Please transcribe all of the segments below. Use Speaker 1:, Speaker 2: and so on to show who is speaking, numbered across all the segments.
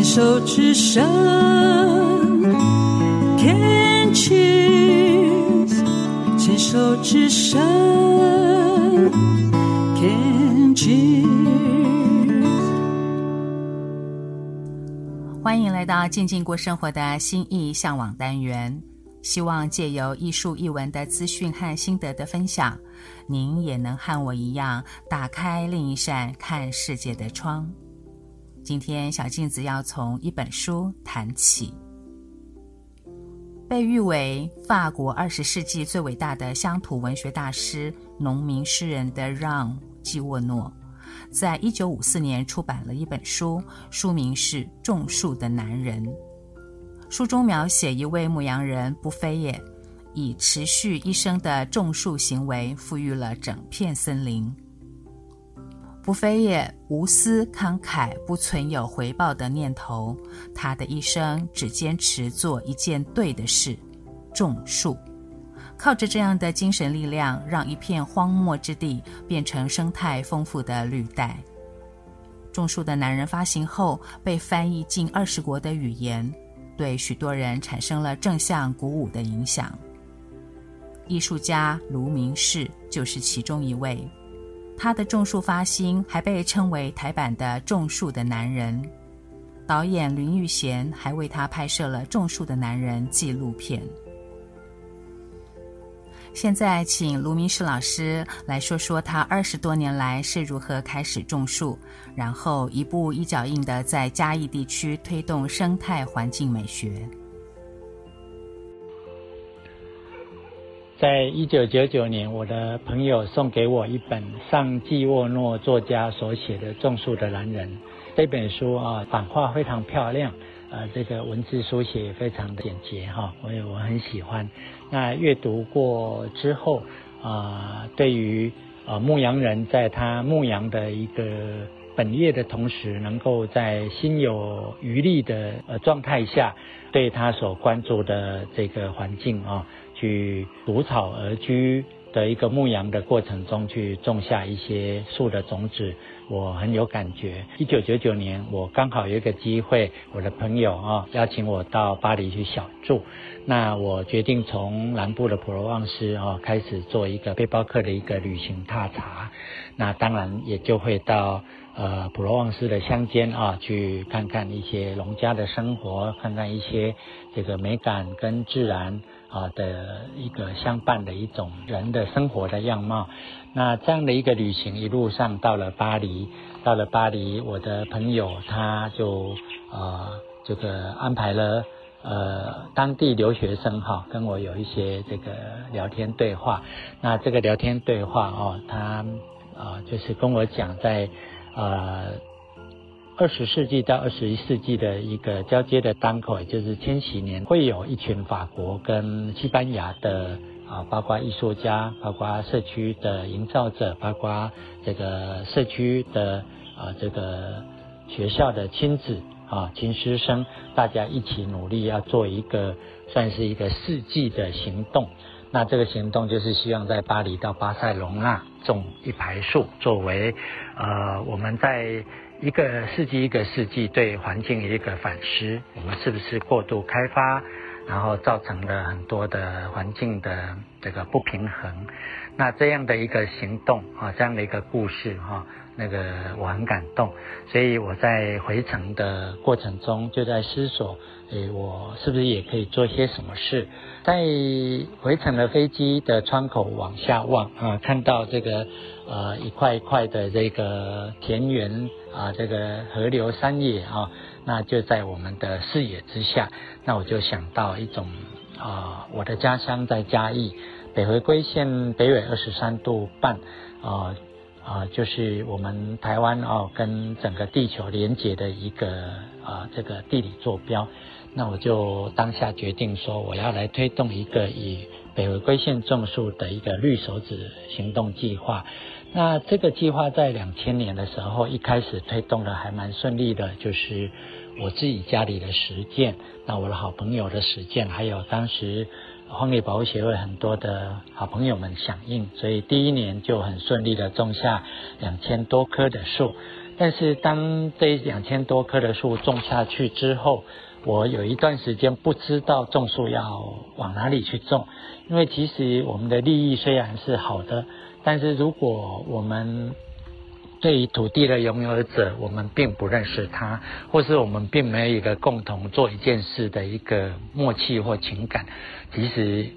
Speaker 1: 牵手之声，Can cheer 牵手之声，Can cheer。
Speaker 2: 欢迎来到静静过生活的心意向往单元。希望借由艺术艺文的资讯和心得的分享，您也能和我一样打开另一扇看世界的窗。今天小镜子要从一本书谈起，被誉为法国二十世纪最伟大的乡土文学大师、农民诗人的让·季沃诺，在一九五四年出版了一本书，书名是《种树的男人》。书中描写一位牧羊人布菲耶，以持续一生的种树行为，富裕了整片森林。布菲耶无私慷慨，不存有回报的念头。他的一生只坚持做一件对的事：种树。靠着这样的精神力量，让一片荒漠之地变成生态丰富的绿带。种树的男人发行后，被翻译近二十国的语言。对许多人产生了正向鼓舞的影响。艺术家卢明士就是其中一位，他的种树发心还被称为台版的《种树的男人》。导演林育贤还为他拍摄了《种树的男人》纪录片。现在，请卢明世老师来说说他二十多年来是如何开始种树，然后一步一脚印地在嘉义地区推动生态环境美学。
Speaker 3: 在一九九九年，我的朋友送给我一本上季沃诺作家所写的《种树的男人》这本书啊，版画非常漂亮。呃，这个文字书写也非常的简洁哈，我也我很喜欢。那阅读过之后啊、呃，对于呃牧羊人在他牧羊的一个本业的同时，能够在心有余力的呃状态下，对他所关注的这个环境啊，去独草而居的一个牧羊的过程中，去种下一些树的种子。我很有感觉。一九九九年，我刚好有一个机会，我的朋友啊邀请我到巴黎去小住。那我决定从南部的普罗旺斯啊开始做一个背包客的一个旅行踏查。那当然也就会到呃普罗旺斯的乡间啊去看看一些农家的生活，看看一些这个美感跟自然啊的一个相伴的一种人的生活的样貌。那这样的一个旅行，一路上到了巴黎，到了巴黎，我的朋友他就呃这个安排了呃当地留学生哈，跟我有一些这个聊天对话。那这个聊天对话哦，他啊、呃、就是跟我讲在呃二十世纪到二十一世纪的一个交接的当口，也就是千禧年，会有一群法国跟西班牙的。啊，包括艺术家，包括社区的营造者，包括这个社区的啊，这个学校的亲子啊，亲师生，大家一起努力，要做一个算是一个世纪的行动。那这个行动就是希望在巴黎到巴塞隆纳种一排树，作为呃我们在一个世纪一个世纪对环境一个反思，我们是不是过度开发？然后造成了很多的环境的这个不平衡，那这样的一个行动啊，这样的一个故事哈，那个我很感动，所以我在回程的过程中就在思索，诶，我是不是也可以做些什么事？在回程的飞机的窗口往下望啊，看到这个呃一块一块的这个田园啊，这个河流山野啊。那就在我们的视野之下，那我就想到一种啊、我的家乡在嘉义，北回归线北纬二十三度半，啊、啊、就是我们台湾哦跟整个地球连接的一个啊、这个地理坐标。那我就当下决定说，我要来推动一个以北回归线种树的一个绿手指行动计划。那这个计划在两千年的时候，一开始推动的还蛮顺利的，就是我自己家里的实践，那我的好朋友的实践，还有当时荒野保护协会很多的好朋友们响应，所以第一年就很顺利的种下两千多棵的树。但是当这两千多棵的树种下去之后，我有一段时间不知道种树要往哪里去种，因为其实我们的利益虽然是好的，但是如果我们对于土地的拥有者，我们并不认识他，或是我们并没有一个共同做一件事的一个默契或情感，其实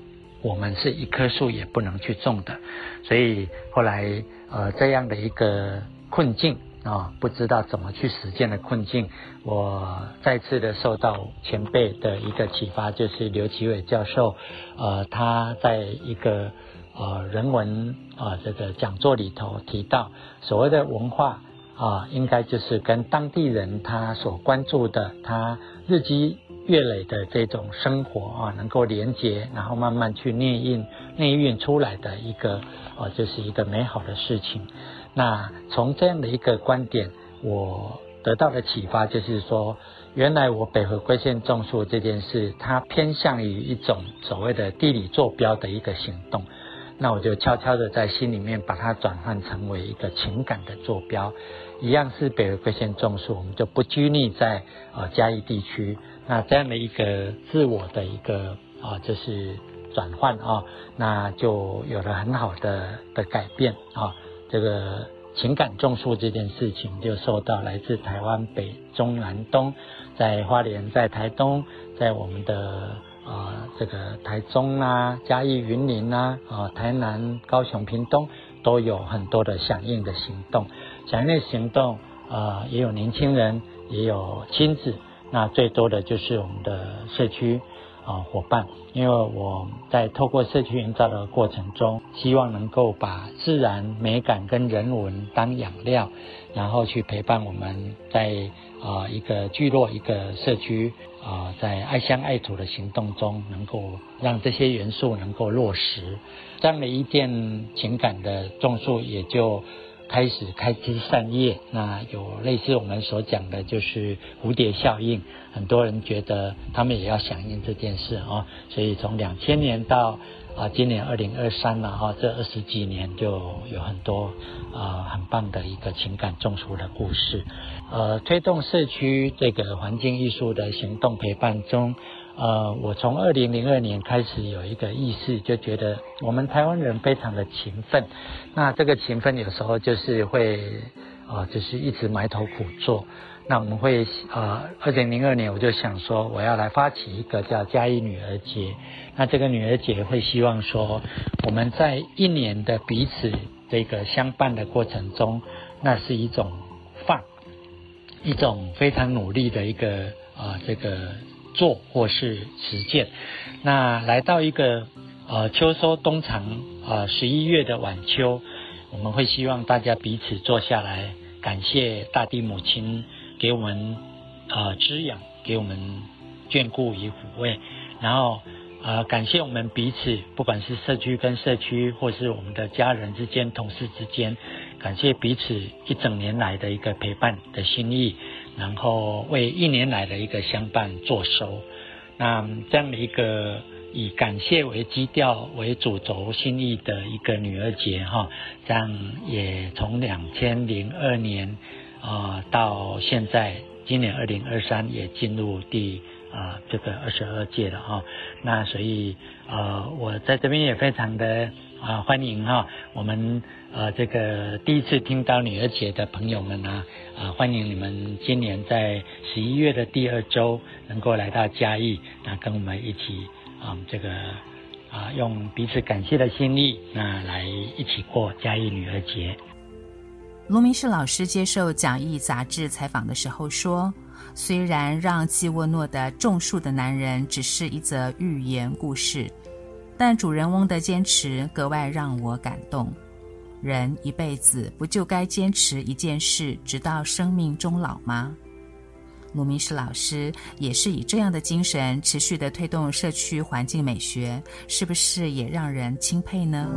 Speaker 3: 我们是一棵树也不能去种的。所以后来呃这样的一个困境啊、不知道怎么去实践的困境，我再次的受到前辈的一个启发，就是刘奇伟教授，呃他在一个。呃，人文啊、呃，这个讲座里头提到，所谓的文化啊、应该就是跟当地人他所关注的，他日积月累的这种生活啊、能够连接，然后慢慢去内蕴、内蕴出来的一个，呃，就是一个美好的事情。那从这样的一个观点，我得到的启发就是说，原来我北回归线种树这件事，它偏向于一种所谓的地理坐标的一个行动。那我就悄悄的在心里面把它转换成为一个情感的坐标，一样是北回归线种树，我们就不拘泥在呃嘉义地区。那这样的一个自我的一个啊，就是转换啊，那就有了很好的的改变啊。这个情感种树这件事情，就受到来自台湾北中南东，在花莲，在台东，在我们的。啊、呃，这个台中啊、嘉义、云林啊、啊、台南、高雄、屏东都有很多的响应的行动。响应的行动，啊、也有年轻人，也有亲子。那最多的就是我们的社区啊伙伴，因为我在透过社区营造的过程中，希望能够把自然美感跟人文当养料，然后去陪伴我们在啊、一个聚落、一个社区。啊，在爱乡爱土的行动中，能够让这些元素能够落实，这样的一件情感的种树也就开始开枝散叶。那有类似我们所讲的，就是蝴蝶效应，很多人觉得他们也要响应这件事啊。所以从两千年到啊今年二零二三了哈，这二十几年就有很多啊很棒的一个情感种树的故事。呃，推动社区这个环境艺术的行动陪伴中，呃，我从二零零二年开始有一个意识，就觉得我们台湾人非常的勤奋。那这个勤奋有时候就是会，呃，就是一直埋头苦做。那我们会，呃，二零零二年我就想说，我要来发起一个叫嘉义女儿节。那这个女儿节会希望说，我们在一年的彼此这个相伴的过程中，那是一种放。一种非常努力的一个啊、这个做或是实践。那来到一个呃秋收冬藏啊，十一月的晚秋，我们会希望大家彼此坐下来，感谢大地母亲给我们啊、呃、滋养，给我们眷顾与抚慰，然后啊、呃、感谢我们彼此，不管是社区跟社区，或是我们的家人之间、同事之间。感谢彼此一整年来的一个陪伴的心意，然后为一年来的一个相伴作收。那这样的一个以感谢为基调为主轴心意的一个女儿节哈，这样也从两千零二年啊到现在，今年二零二三也进入第啊这个二十二届了哈。那所以呃我在这边也非常的。啊，欢迎哈！我们呃，这个第一次听到女儿节的朋友们呢，啊，欢迎你们今年在十一月的第二周能够来到嘉义，那跟我们一起啊，这个啊，用彼此感谢的心意，那来一起过嘉义女儿节。
Speaker 2: 卢明世老师接受讲义杂志采访的时候说，虽然让季沃诺的种树的男人只是一则寓言故事。但主人翁的坚持格外让我感动。人一辈子不就该坚持一件事，直到生命终老吗？卢明石老师也是以这样的精神持续地推动社区环境美学，是不是也让人钦佩呢？